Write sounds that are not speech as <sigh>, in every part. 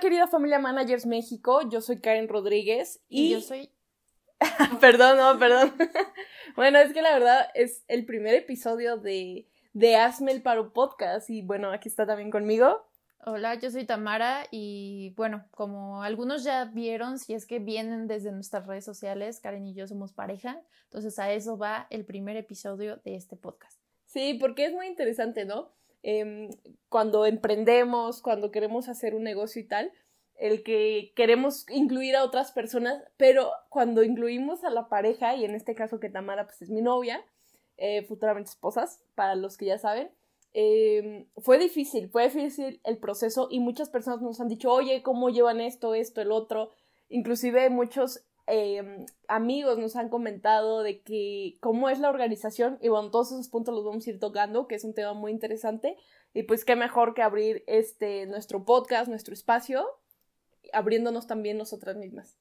querida familia Managers México, yo soy Karen Rodríguez y, yo soy... <laughs> perdón, no, perdón. <laughs> bueno, es que la verdad es el primer episodio de, de Hazme el Paro Podcast y bueno, aquí está también conmigo. Hola, yo soy Tamara y bueno, como algunos ya vieron, si es que vienen desde nuestras redes sociales, Karen y yo somos pareja, entonces a eso va el primer episodio de este podcast. Sí, porque es muy interesante, ¿no? Em, cuando emprendemos, cuando queremos hacer un negocio y tal, el que queremos incluir a otras personas, pero cuando incluimos a la pareja, y en este caso que Tamara pues es mi novia, eh, futuramente esposas, para los que ya saben, em, fue difícil, fue difícil el proceso y muchas personas nos han dicho, oye, ¿cómo llevan esto, esto, el otro? Inclusive muchos Em, amigos nos han comentado de que cómo es la organización y bueno, todos esos puntos los vamos a ir tocando, que es un tema muy interesante y pues qué mejor que abrir este nuestro podcast, nuestro espacio, abriéndonos también nosotras mismas.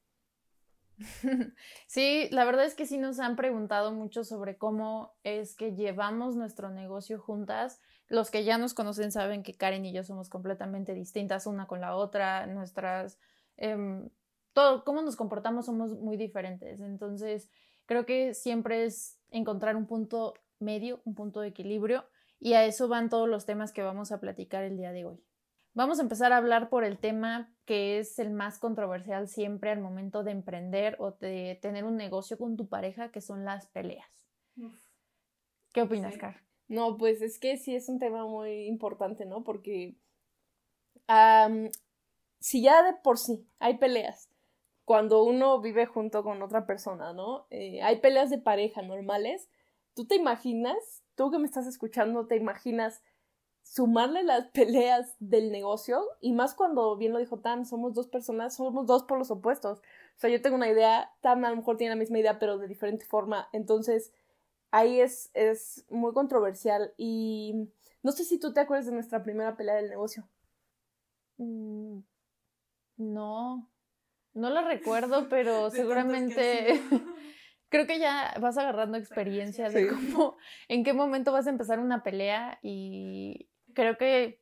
<laughs> Sí, la verdad es que sí nos han preguntado mucho sobre cómo es que llevamos nuestro negocio juntas. Los que ya nos conocen saben que Karen y yo somos completamente distintas una con la otra, nuestras em, todo, cómo nos comportamos somos muy diferentes. Entonces, creo que siempre es encontrar un punto medio, un punto de equilibrio, y a eso van todos los temas que vamos a platicar el día de hoy. Vamos a empezar a hablar por el tema que es el más controversial siempre al momento de emprender o de tener un negocio con tu pareja, que son las peleas. ¿Qué opinas, Car? No, pues es que sí es un tema muy importante, ¿no? Porque si ya de por sí hay peleas cuando uno vive junto con otra persona, ¿no? Eh, hay peleas de pareja normales. ¿Tú te imaginas, tú que me estás escuchando, te imaginas sumarle las <laughs> peleas del negocio? Y más cuando, bien lo dijo Tan, somos dos personas, somos dos por los opuestos. O sea, yo tengo una idea, Tan a lo mejor tiene la misma idea, pero de diferente forma. Entonces, ahí es, es muy controversial. Y no sé si tú te acuerdas de nuestra primera pelea del negocio. Mm, no. No lo recuerdo, <laughs> pero seguramente <laughs> creo que ya vas agarrando experiencia de cómo, en qué momento vas a empezar una pelea y creo que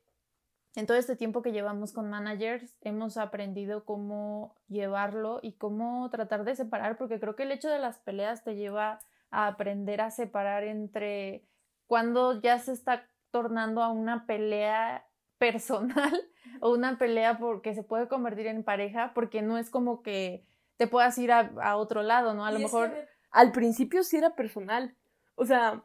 en todo este tiempo que llevamos con managers hemos aprendido cómo llevarlo y cómo tratar de separar, porque creo que el hecho de las peleas te lleva a aprender a separar entre cuando ya se está tornando a una pelea personal <laughs> o una pelea porque se puede convertir en pareja, porque no es como que te puedas ir a, otro lado, ¿no? A lo mejor... al principio sí era personal. O sea,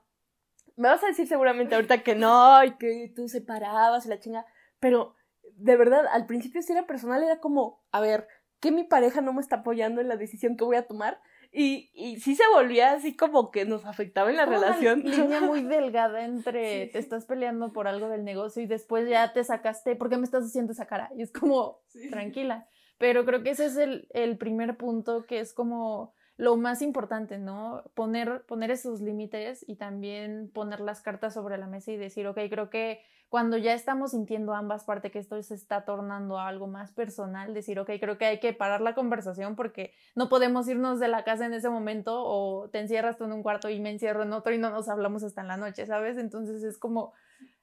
me vas a decir seguramente <laughs> ahorita que no, y que tú separabas y la chinga, pero de verdad, al principio sí era personal, era como, a ver, que mi pareja no me está apoyando en la decisión que voy a tomar, y, y sí se volvía así como que nos afectaba en la relación. Una línea muy <laughs> delgada entre te estás peleando por algo del negocio y después ya te sacaste, ¿por qué me estás haciendo esa cara? Y es como, tranquila. Pero creo que ese es el, el primer punto que es como lo más importante, ¿no? Poner, poner esos límites y también poner las cartas sobre la mesa y decir, ok, creo que cuando ya estamos sintiendo ambas partes que esto se está tornando algo más personal, decir, ok, creo que hay que parar la conversación porque no podemos irnos de la casa en ese momento o te encierras tú en un cuarto y me encierro en otro y no nos hablamos hasta en la noche, ¿sabes? Entonces es como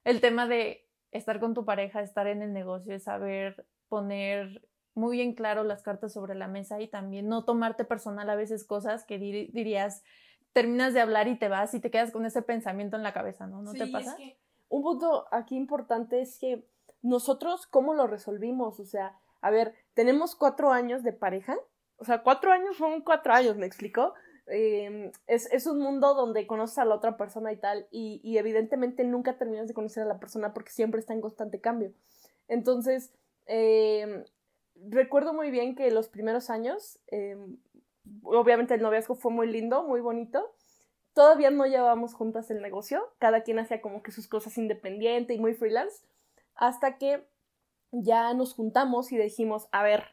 el tema de estar con tu pareja, estar en el negocio, es saber poner muy bien claro las cartas sobre la mesa y también no tomarte personal a veces cosas que dirías, terminas de hablar y te vas y te quedas con ese pensamiento en la cabeza, ¿no? ¿No te pasa? un punto aquí importante es que nosotros, ¿cómo lo resolvimos? O sea, a ver, tenemos cuatro años de pareja. O sea, cuatro años son cuatro años, ¿me explico? Em, es, un mundo donde conoces a la otra persona y tal, y, evidentemente nunca terminas de conocer a la persona porque siempre está en constante cambio. Entonces, em, recuerdo muy bien que los primeros años, em, obviamente el noviazgo fue muy lindo, muy bonito, Todavía no llevábamos juntas el negocio, cada quien hacía como que sus cosas independiente y muy freelance, hasta que ya nos juntamos y dijimos, a ver,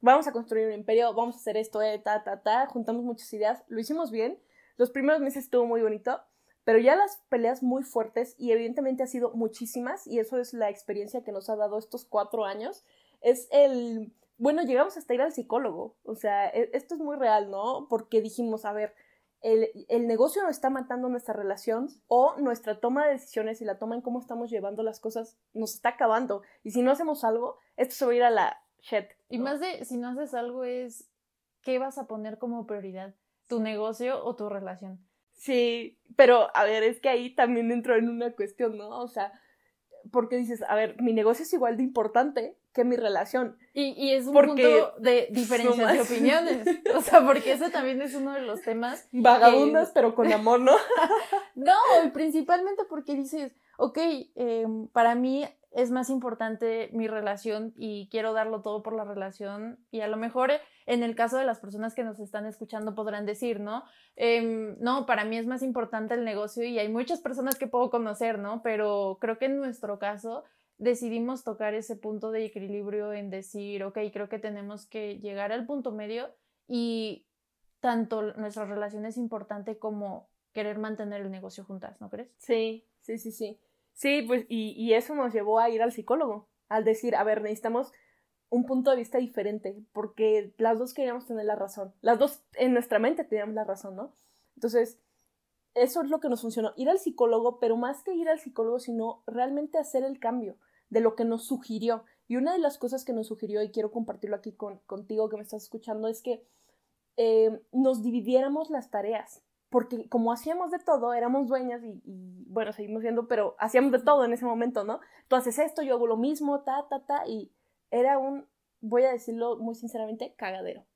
vamos a construir un imperio, vamos a hacer esto, eh, ta, ta, ta, juntamos muchas ideas, lo hicimos bien, los primeros meses estuvo muy bonito, pero ya las peleas muy fuertes y evidentemente ha sido muchísimas y eso es la experiencia que nos ha dado estos cuatro años, es el, bueno, llegamos hasta ir al psicólogo, o sea, e, esto es muy real, ¿no? Porque dijimos, a ver, el, el, negocio nos está matando nuestra relación o nuestra toma de decisiones y la toma en cómo estamos llevando las cosas nos está acabando. Y si no hacemos algo, esto se va a ir a la shit. Y más de si no haces algo es qué vas a poner como prioridad, tu negocio o tu relación. Sí, pero a ver, es que ahí también entro en una cuestión, ¿no? O sea, porque dices, a ver, mi negocio es igual de importante que mi relación. Y, y es un punto de diferencias de opiniones. <laughs> O sea, porque ese también es uno de los temas. Vagabundas, pero con amor, ¿no? <laughs> no, principalmente porque dices, ok, em, para mí es más importante mi relación y quiero darlo todo por la relación y a lo mejor en el caso de las personas que nos están escuchando podrán decir, ¿no? Em, no, para mí es más importante el negocio y hay muchas personas que puedo conocer, ¿no? Pero creo que en nuestro caso decidimos tocar ese punto de equilibrio en decir, ok, creo que tenemos que llegar al punto medio y tanto nuestra relación es importante como querer mantener el negocio juntas, ¿no crees? Sí, sí, sí, sí. Sí, pues, y, y eso nos llevó a ir al psicólogo, al decir, a ver, necesitamos un punto de vista diferente, porque las dos queríamos tener la razón. Las dos en nuestra mente teníamos la razón, ¿no? Entonces, eso es lo que nos funcionó. Ir al psicólogo, pero más que ir al psicólogo, sino realmente hacer el cambio de lo que nos sugirió. Y una de las cosas que nos sugirió, y quiero compartirlo aquí con, contigo que me estás escuchando, es que eh, nos dividiéramos las tareas porque como hacíamos de todo, éramos dueñas y, bueno, seguimos siendo, pero hacíamos de todo en ese momento, ¿no? Tú haces esto, yo hago lo mismo, ta, ta, ta, y era un, voy a decirlo muy sinceramente, cagadero.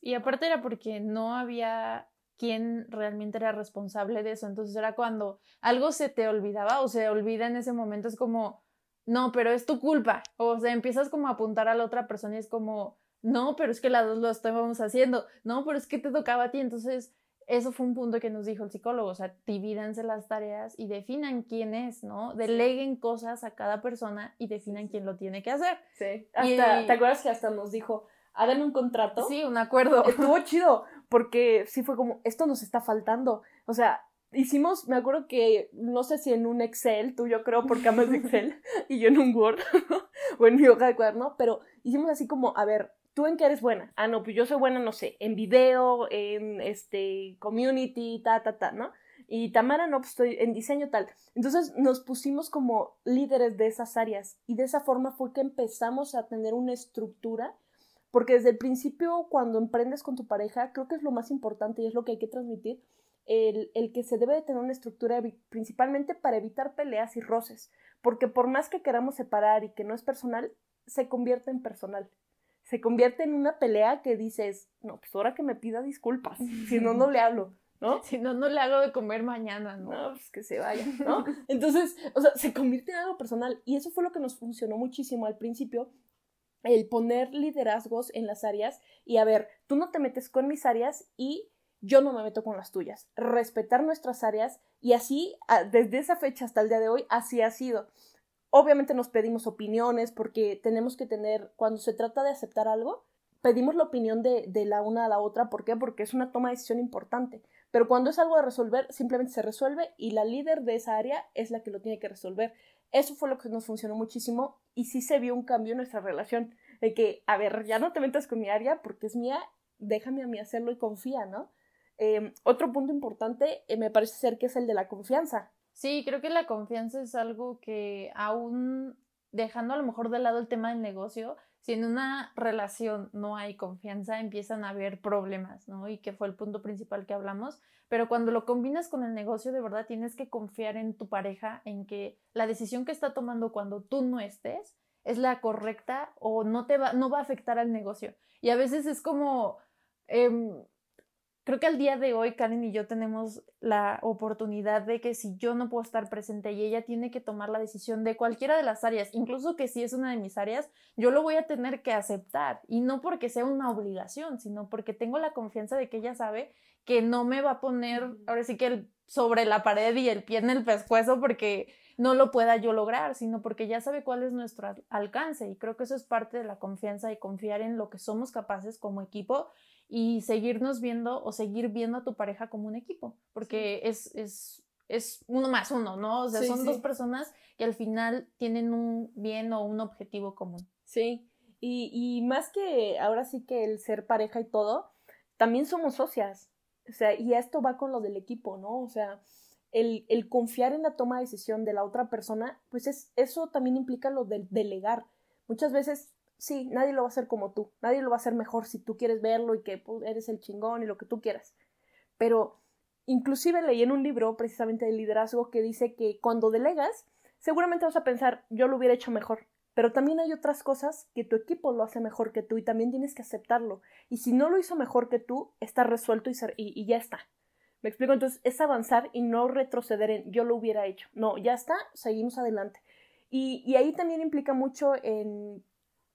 Y aparte era porque no había quien realmente era responsable de eso, entonces era cuando algo se te olvidaba o se olvida en ese momento, es como, no, pero es tu culpa, o sea, empiezas como a apuntar a la otra persona y es como, no, pero es que las dos lo estábamos haciendo, no, pero es que te tocaba a ti, entonces eso fue un punto que nos dijo el psicólogo, o sea, divídanse las tareas y definan quién es, ¿no? Deleguen cosas a cada persona y definan quién lo tiene que hacer. Sí, hasta, ¿te acuerdas que hasta nos dijo, hagan un contrato? Sí, un acuerdo. Estuvo <laughs> chido, porque sí fue como, esto nos está faltando, o sea, hicimos, me acuerdo que, no sé si en un Excel, tú yo creo porque amas <laughs> Excel, y yo en un Word, <laughs> o en mi hoja de cuaderno, pero hicimos así como, a ver, ¿Tú en qué eres buena? Ah, no, pues yo soy buena, no sé, en video, en este, community, ta, ta, ta, ¿no? Y Tamara, no, pues estoy en diseño tal. Entonces nos pusimos como líderes de esas áreas y de esa forma fue que empezamos a tener una estructura, porque desde el principio cuando emprendes con tu pareja, creo que es lo más importante y es lo que hay que transmitir, el, el que se debe de tener una estructura principalmente para evitar peleas y roces, porque por más que queramos separar y que no es personal, se convierte en personal se convierte en una pelea que dices, no, pues ahora que me pida disculpas, <laughs> si no, no le hablo, ¿no? <laughs> Si no, no le hago de comer mañana, ¿no? No, pues que se vaya, <laughs> ¿no? Entonces, o sea, se convierte en algo personal y eso fue lo que nos funcionó muchísimo al principio, el poner liderazgos en las áreas y a ver, tú no te metes con mis áreas y yo no me meto con las tuyas. Respetar nuestras áreas y así, desde esa fecha hasta el día de hoy, así ha sido. Obviamente nos pedimos opiniones porque tenemos que tener, cuando se trata de aceptar algo, pedimos la opinión de, de, la una a la otra. ¿Por qué? Porque es una toma de decisión importante. Pero cuando es algo de resolver, simplemente se resuelve y la líder de esa área es la que lo tiene que resolver. Eso fue lo que nos funcionó muchísimo y sí se vio un cambio en nuestra relación. De que, a ver, ya no te metas con mi área porque es mía, déjame a mí hacerlo y confía, ¿no? Em, otro punto importante eh, me parece ser que es el de la confianza. Sí, creo que la confianza es algo que aún dejando a lo mejor de lado el tema del negocio, si en una relación no hay confianza, empiezan a haber problemas, ¿no? Y que fue el punto principal que hablamos. Pero cuando lo combinas con el negocio, de verdad tienes que confiar en tu pareja, en que la decisión que está tomando cuando tú no estés es la correcta o no te va, no va a afectar al negocio. Y a veces es como, em, creo que al día de hoy Karen y yo tenemos la oportunidad de que si yo no puedo estar presente y ella tiene que tomar la decisión de cualquiera de las áreas, incluso que si es una de mis áreas, yo lo voy a tener que aceptar. Y no porque sea una obligación, sino porque tengo la confianza de que ella sabe que no me va a poner ahora sí que sobre la pared y el pie en el pescuezo porque no lo pueda yo lograr, sino porque ya sabe cuál es nuestro alcance. Y creo que eso es parte de la confianza y confiar en lo que somos capaces como equipo y seguirnos viendo o seguir viendo a tu pareja como un equipo, porque es, es, es, uno más uno, ¿no? O sea, son dos personas que al final tienen un bien o un objetivo común. Sí, y, y más que ahora sí que el ser pareja y todo, también somos socias, o sea, y esto va con lo del equipo, ¿no? O sea, el, el confiar en la toma de decisión de la otra persona, pues es, eso también implica lo del delegar. Muchas veces sí, nadie lo va a hacer como tú, nadie lo va a hacer mejor si tú quieres verlo y que pues, eres el chingón y lo que tú quieras. Pero inclusive leí en un libro precisamente de liderazgo que dice que cuando delegas, seguramente vas a pensar, yo lo hubiera hecho mejor, pero también hay otras cosas que tu equipo lo hace mejor que tú y también tienes que aceptarlo. Y si no lo hizo mejor que tú, está resuelto y, y, ya está. ¿Me explico? Entonces es avanzar y no retroceder en yo lo hubiera hecho. No, ya está, seguimos adelante. Y ahí también implica mucho en,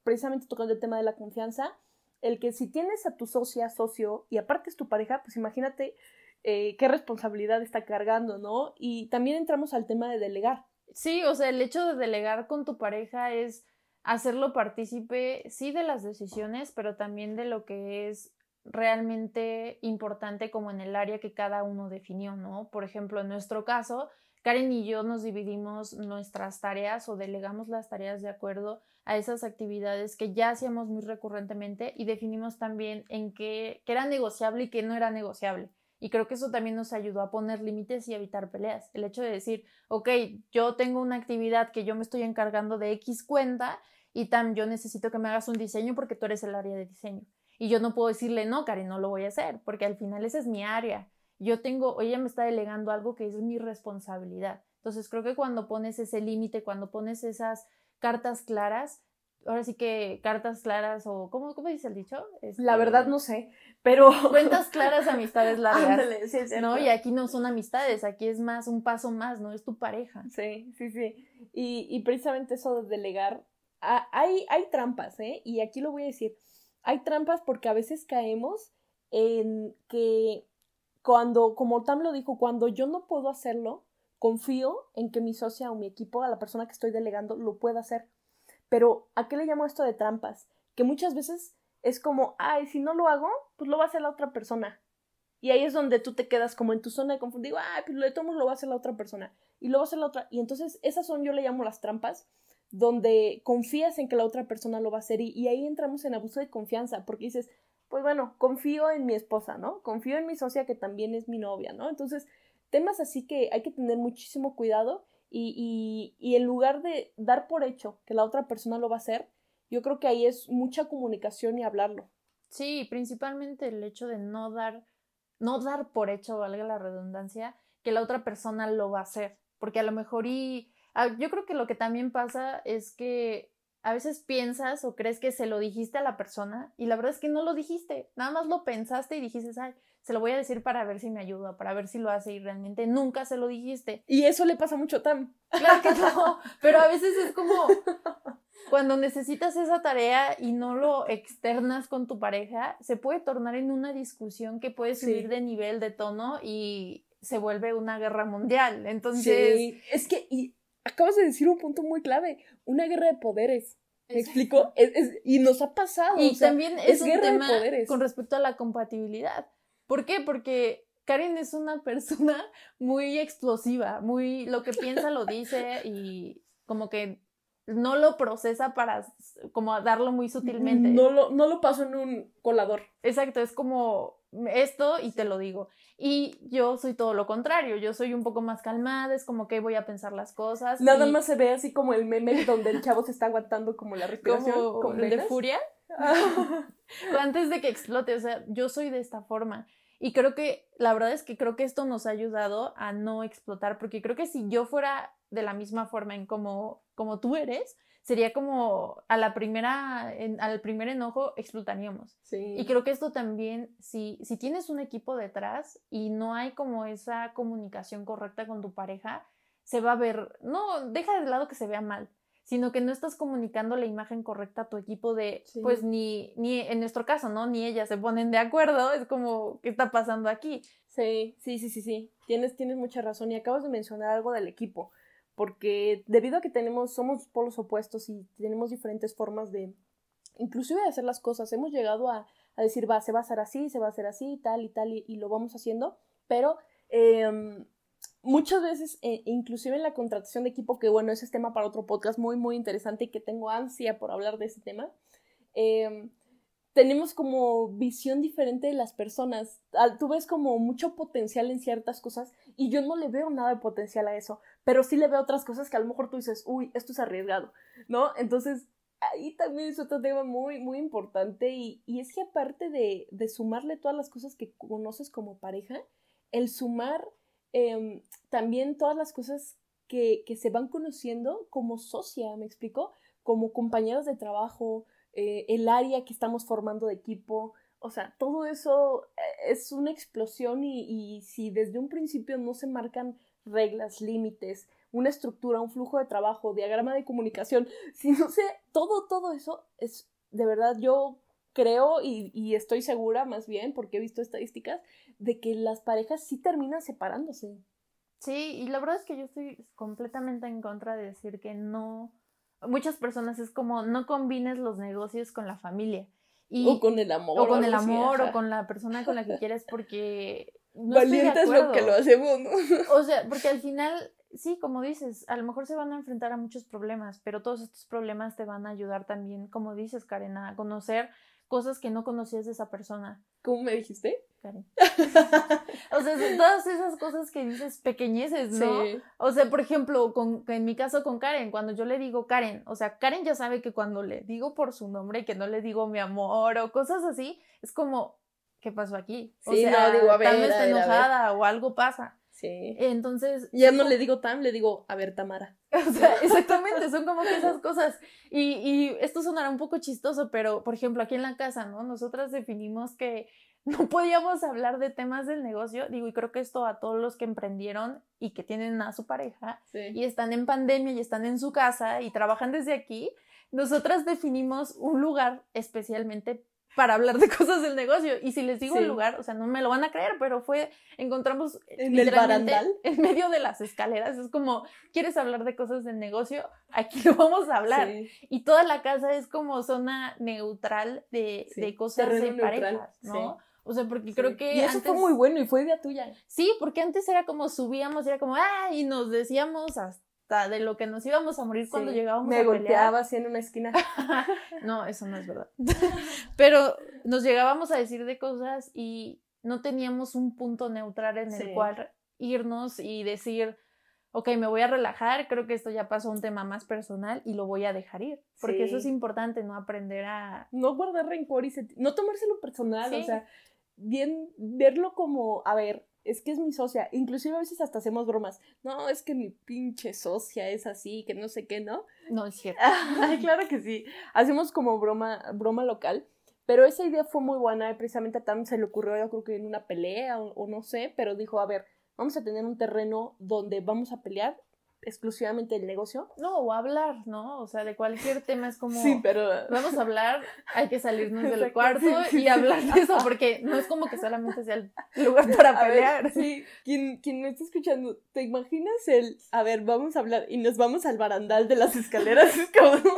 precisamente tocando el tema de la confianza, el que si tienes a tu socia, socio y aparte es tu pareja, pues imagínate eh, qué responsabilidad está cargando, ¿no? Y también entramos al tema de delegar. Sí, o sea, el hecho de delegar con tu pareja es hacerlo partícipe, sí, de las decisiones, pero también de lo que es realmente importante como en el área que cada uno definió, ¿no? Por ejemplo, en nuestro caso, Karen y yo nos dividimos nuestras tareas o delegamos las tareas de acuerdo a esas actividades que ya hacíamos muy recurrentemente y definimos también en qué, era negociable y qué no era negociable. Y creo que eso también nos ayudó a poner límites y evitar peleas. El hecho de decir, ok, yo tengo una actividad que yo me estoy encargando de X cuenta y tan yo necesito que me hagas un diseño porque tú eres el área de diseño. Y yo no puedo decirle, no, Karen, no lo voy a hacer, porque al final esa es mi área. Yo tengo, ella me está delegando algo que es mi responsabilidad. Entonces creo que cuando pones ese límite, cuando pones esas cartas claras, ahora sí que cartas claras o ¿cómo, cómo dice el dicho? La verdad este, no sé, pero... <laughs> Cuentas claras, amistades largas. ¿No? Y aquí no son amistades, aquí es más un paso más, ¿no? Es tu pareja. Sí, sí, sí. Y, y precisamente eso de delegar, hay, hay trampas, ¿eh? Y aquí lo voy a decir, hay trampas porque a veces caemos en que cuando, como Tam lo dijo, cuando yo no puedo hacerlo, confío en que mi socia o mi equipo, a la persona que estoy delegando, lo pueda hacer. Pero, ¿a qué le llamo esto de trampas? Que muchas veces es como, ay, si no lo hago, pues lo va a hacer la otra persona. Y ahí es donde tú te quedas como en tu zona de confort. Digo, ay, pues lo de todos lo va a hacer la otra persona. Y lo va a hacer la otra. Y entonces esas son, yo le llamo las trampas, donde confías en que la otra persona lo va a hacer. Y, y ahí entramos en abuso de confianza, porque dices, pues bueno, confío en mi esposa, ¿no? Confío en mi socia que también es mi novia, ¿no? Entonces, temas así que hay que tener muchísimo cuidado y, y, en lugar de dar por hecho que la otra persona lo va a hacer, yo creo que ahí es mucha comunicación y hablarlo. Sí, principalmente el hecho de no dar, no dar por hecho, valga la redundancia, que la otra persona lo va a hacer. Porque a lo mejor y ah, yo creo que lo que también pasa es que a veces piensas o crees que se lo dijiste a la persona y la verdad es que no lo dijiste, nada más lo pensaste y dijiste, ay, se lo voy a decir para ver si me ayuda, para ver si lo hace y realmente nunca se lo dijiste. Y eso le pasa mucho a Tam. Claro que no, <laughs> pero a veces es como cuando necesitas esa tarea y no lo externas con tu pareja, se puede tornar en una discusión que puede subir de nivel, de tono y se vuelve una guerra mundial. Entonces, sí. es que y acabas de decir un punto muy clave, una guerra de poderes. ¿Me explico? y nos ha pasado. Y también es, un tema con respecto a la compatibilidad. ¿Por qué? Porque Karen es una <laughs> persona muy explosiva, muy lo que piensa lo dice y como que no lo procesa para como darlo muy sutilmente. No lo, no lo paso en un colador. Exacto, es como esto y te lo digo. Y yo soy todo lo contrario, yo soy un poco más calmada, es como que voy a pensar las cosas. Nada más se ve así como el meme donde el chavo se está aguantando como la respiración. Como de furia. <laughs> Antes de que explote, o sea, yo soy de esta forma. Y creo que, la verdad es que creo que esto nos ha ayudado a no explotar, porque creo que si yo fuera de la misma forma en como, como tú eres, sería como a la primera, al primer enojo explotaríamos. Sí. Y creo que esto también, si, si tienes un equipo detrás y no hay como esa comunicación correcta con tu pareja, se va a ver, no, deja de lado que se vea mal, sino que no estás comunicando la imagen correcta a tu equipo de, pues ni, ni en nuestro caso, ¿no? Ni ellas se ponen de acuerdo, es como, ¿qué está pasando aquí? Sí, sí, sí, sí, sí, tienes, tienes mucha razón y acabas de mencionar algo del equipo, porque debido a que tenemos, somos polos opuestos y tenemos diferentes formas de, inclusive de hacer las cosas, hemos llegado a, a decir, va, se va a hacer así, se va a hacer así, tal y tal, y, y lo vamos haciendo, pero... Eh, muchas veces, eh, inclusive en la contratación de equipo, que bueno, ese es tema para otro podcast muy, muy interesante y que tengo ansia por hablar de ese tema, em, tenemos como visión diferente de las personas. Tú ves como mucho potencial en ciertas cosas y yo no le veo nada de potencial a eso, pero sí le veo otras cosas que a lo mejor tú dices, uy, esto es arriesgado, ¿no? Entonces, ahí también es otro tema muy, muy importante y, es que aparte de, de, sumarle todas las cosas que conoces como pareja, el sumar em, también todas las cosas que, que, se van conociendo como socia, ¿me explico? Como compañeros de trabajo, eh, el área que estamos formando de equipo, o sea, todo eso eh, es una explosión y, y si desde un principio no se marcan reglas, límites, una estructura, un flujo de trabajo, diagrama de comunicación, <laughs> si no sé, todo, todo eso es, de verdad, yo creo y, estoy segura más bien, porque he visto estadísticas, de que las parejas sí terminan separándose. Sí, y la verdad es que yo estoy completamente en contra de decir que no, muchas personas es como no combines los negocios con la familia. Y, o con el amor. O con el amor, o con la persona con la que quieres, porque... <laughs> No Valientes lo que lo hacemos, ¿no? O sea, porque al final sí, como dices, a lo mejor se van a enfrentar a muchos problemas, pero todos estos problemas te van a ayudar también, como dices, Karen, a conocer cosas que no conocías de esa persona. ¿Cómo me dijiste? Karen. <laughs> o sea, todas esas cosas que dices pequeñeces, ¿no? O sea, por ejemplo, con, en mi caso con Karen, cuando yo le digo Karen, o sea, Karen ya sabe que cuando le digo por su nombre y que no le digo mi amor o cosas así, es como, ¿qué pasó aquí? O sea, no, digo, a ver, tal vez está enojada o algo pasa. Sí. Entonces. Ya no le digo Tam, le digo, a ver, Tamara. <laughs> O sea, exactamente, son como que esas cosas. Y, y esto sonará un poco chistoso, pero por ejemplo, aquí en la casa, ¿no? Nosotras definimos que <laughs> no podíamos hablar de temas del negocio. Digo, y creo que esto a todos los que emprendieron y que tienen a su pareja y están en pandemia y están en su casa y trabajan desde aquí, nosotras definimos un lugar especialmente para hablar de <laughs> cosas del negocio. Y si les digo el lugar, o sea, no me lo van a creer, pero fue, encontramos en el barandal, <laughs> en medio de las escaleras. Es como, ¿quieres hablar de cosas del negocio? Aquí lo vamos a hablar. Y toda la casa es como zona neutral de, de cosas de parejas, ¿no? O sea, porque creo que. Y eso fue muy bueno y fue idea tuya. Sí, porque antes era como subíamos, era como, ah, y nos decíamos hasta de lo que nos íbamos a morir cuando llegábamos me a pelear. Me golpeaba así en una esquina. <laughs> no, eso no es verdad. <laughs> Pero nos llegábamos a decir de cosas y no teníamos un punto neutral en el cual irnos y decir, ok, me voy a relajar, creo que esto ya pasó a un tema más personal y lo voy a dejar ir. Porque eso es importante, ¿no? Aprender a... No guardar rencor y no tomárselo personal, o sea, bien verlo como, a ver, es que es mi socia. Inclusive a veces hasta hacemos bromas. No, es que mi pinche socia es así, que no sé qué, ¿no? No, es cierto. claro que sí. Hacemos como broma, broma local. Pero esa idea fue muy buena. Precisamente a Tam se le ocurrió, yo creo que en una pelea o, o no sé, pero dijo, a ver, vamos a tener un terreno donde vamos a pelear exclusivamente el negocio. No, o hablar, ¿no? O sea, de cualquier tema es como. Sí, pero. Vamos a hablar, hay que salirnos del cuarto y hablar de eso, porque no es como que solamente sea el lugar para pelear. sí, quien, quien me está escuchando, ¿te imaginas el. A ver, vamos a hablar y nos vamos al barandal de las escaleras?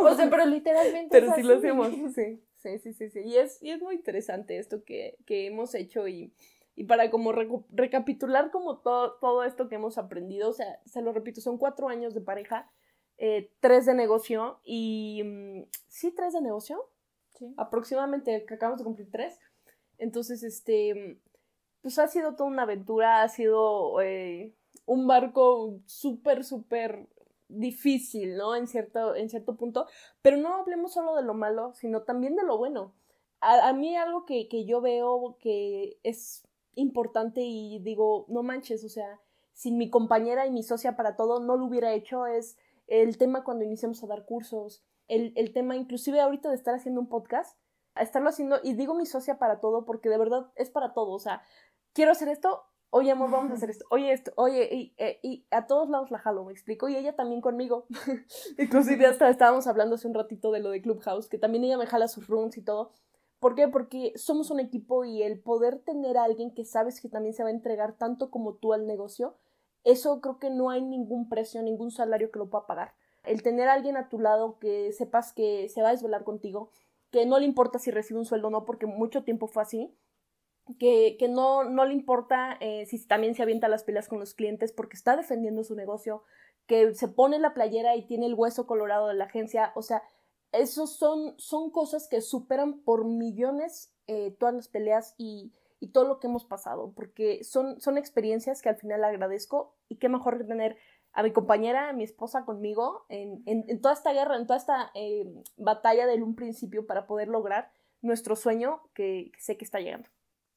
o sea, pero literalmente. Pero sí lo hacemos, sí. Sí, sí, sí, sí. Y es, y es muy interesante esto que, que hemos hecho y y para como recapitular como todo, todo esto que hemos aprendido, o sea, se lo repito, son cuatro años de pareja, eh, tres de negocio y... Mm, sí, tres de negocio. Sí. Aproximadamente, que acabamos de cumplir tres. Entonces, este, pues ha sido toda una aventura, ha sido eh, un barco súper, súper difícil, ¿no? En cierto, en cierto punto. Pero no hablemos solo de lo malo, sino también de lo bueno. A, a mí algo que, que, yo veo que es importante y digo, no manches, o sea, sin mi compañera y mi socia para todo no lo hubiera hecho, es el tema cuando iniciamos a dar cursos, el, el tema inclusive ahorita de estar haciendo un podcast, estarlo haciendo, y digo mi socia para todo porque de verdad es para todo, o sea, quiero hacer esto, oye amor, vamos a hacer esto, oye esto, oye, y, eh, y, a todos lados la jalo, me explico, y ella también conmigo. <laughs> Inclusive hasta estábamos hablando hace un ratito de lo de Clubhouse, que también ella me jala sus rooms y todo, ¿Por qué? Porque somos un equipo y el poder tener a alguien que sabes que también se va a entregar tanto como tú al negocio, eso creo que no hay ningún precio, ningún salario que lo pueda pagar. El tener a alguien a tu lado que sepas que se va a desvelar contigo, que no le importa si recibe un sueldo o no, porque mucho tiempo fue así, que, que no, no le importa eh, si también se avienta las peleas con los clientes porque está defendiendo su negocio, que se pone la playera y tiene el hueso colorado de la agencia, o sea, esos son, son cosas que superan por millones eh, todas las peleas y, todo lo que hemos pasado, porque son, son experiencias que al final agradezco y qué mejor que tener a mi compañera, a mi esposa conmigo en, en, toda esta guerra, en toda esta eh, batalla del un principio para poder lograr nuestro sueño que, sé que está llegando.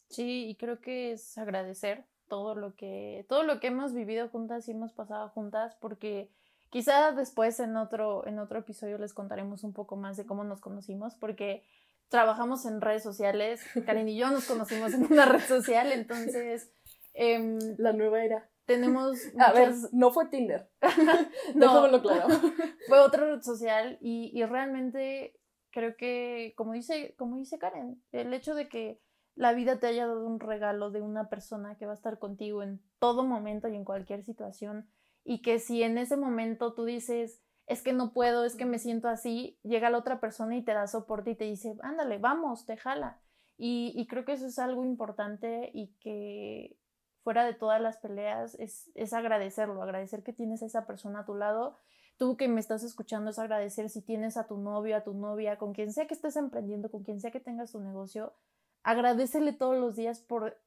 Sí, y creo que es agradecer todo lo que, todo lo que hemos vivido juntas y hemos pasado juntas, porque quizá después en otro, en otro episodio les contaremos un poco más de cómo nos conocimos, porque trabajamos en redes sociales, Karen y yo nos conocimos en una red social, entonces... Em, la nueva era tenemos... <laughs> A ver, no fue Tinder. <laughs> no, lo claro. <laughs> fue otra red social y, y, realmente creo que, como dice, como dice Karen, el hecho de que la vida te haya dado un regalo de una persona que va a estar contigo en todo momento y en cualquier situación y que si en ese momento tú dices, es que no puedo, es que me siento así, llega la otra persona y te da soporte y te dice, ándale, vamos, te jala. Y, creo que eso es algo importante y que fuera de todas las peleas, es, es agradecerlo, agradecer que tienes a esa persona a tu lado. Tú que me estás escuchando es agradecer si tienes a tu novio, a tu novia, con quien sea que estés emprendiendo, con quien sea que tengas tu negocio, agradecele todos los días por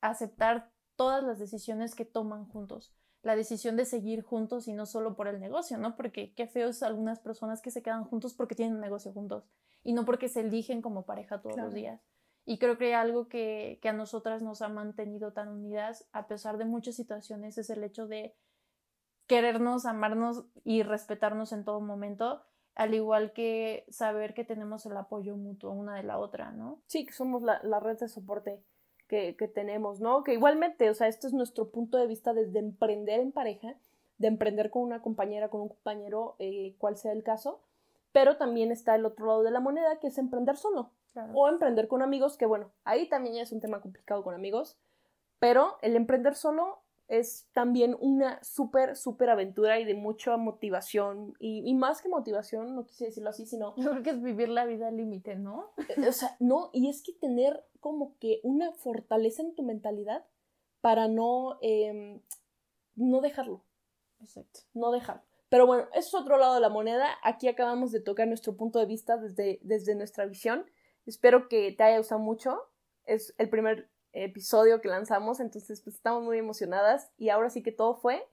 aceptar todas las decisiones que toman juntos. La decisión de seguir juntos y no solo por el negocio, ¿no? Porque qué feos algunas personas que se quedan juntos porque tienen un negocio juntos y no porque se eligen como pareja todos los días. Y creo que algo que, que a nosotras nos ha mantenido tan unidas, a pesar de muchas situaciones, es el hecho de querernos, amarnos y respetarnos en todo momento, al igual que saber que tenemos el apoyo mutuo una de la otra, ¿no? Sí, que somos la, la red de soporte que, que, tenemos, ¿no? Que igualmente, o sea, este es nuestro punto de vista desde emprender en pareja, de emprender con una compañera, con un compañero, eh, cual sea el caso, pero también está el otro lado de la moneda, que es emprender solo. O emprender con amigos, que bueno, ahí también es un tema complicado con amigos, pero el emprender solo es también una súper, súper aventura y de mucha motivación. Y, más que motivación, no quise decirlo así, sino... Yo creo que es vivir la vida al límite, ¿no? <laughs> o sea, no, y es que tener como que una fortaleza en tu mentalidad para no, em, no dejarlo. Exacto. No dejarlo. Pero bueno, eso es otro lado de la moneda. Aquí acabamos de tocar nuestro punto de vista desde, desde nuestra visión. Espero que te haya gustado mucho. Es el primer episodio que lanzamos, entonces pues estamos muy emocionadas y ahora sí que todo fue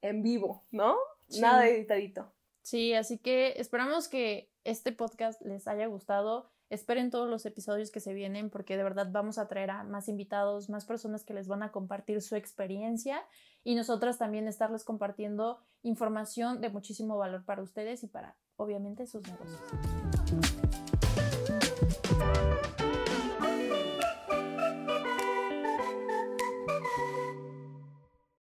en vivo, ¿no? Nada editadito. Sí, así que esperamos que este podcast les haya gustado. Esperen todos los episodios que se vienen porque de verdad vamos a traer a más invitados, más personas que les van a compartir su experiencia y nosotras también estarles compartiendo información de muchísimo valor para ustedes y para obviamente sus negocios.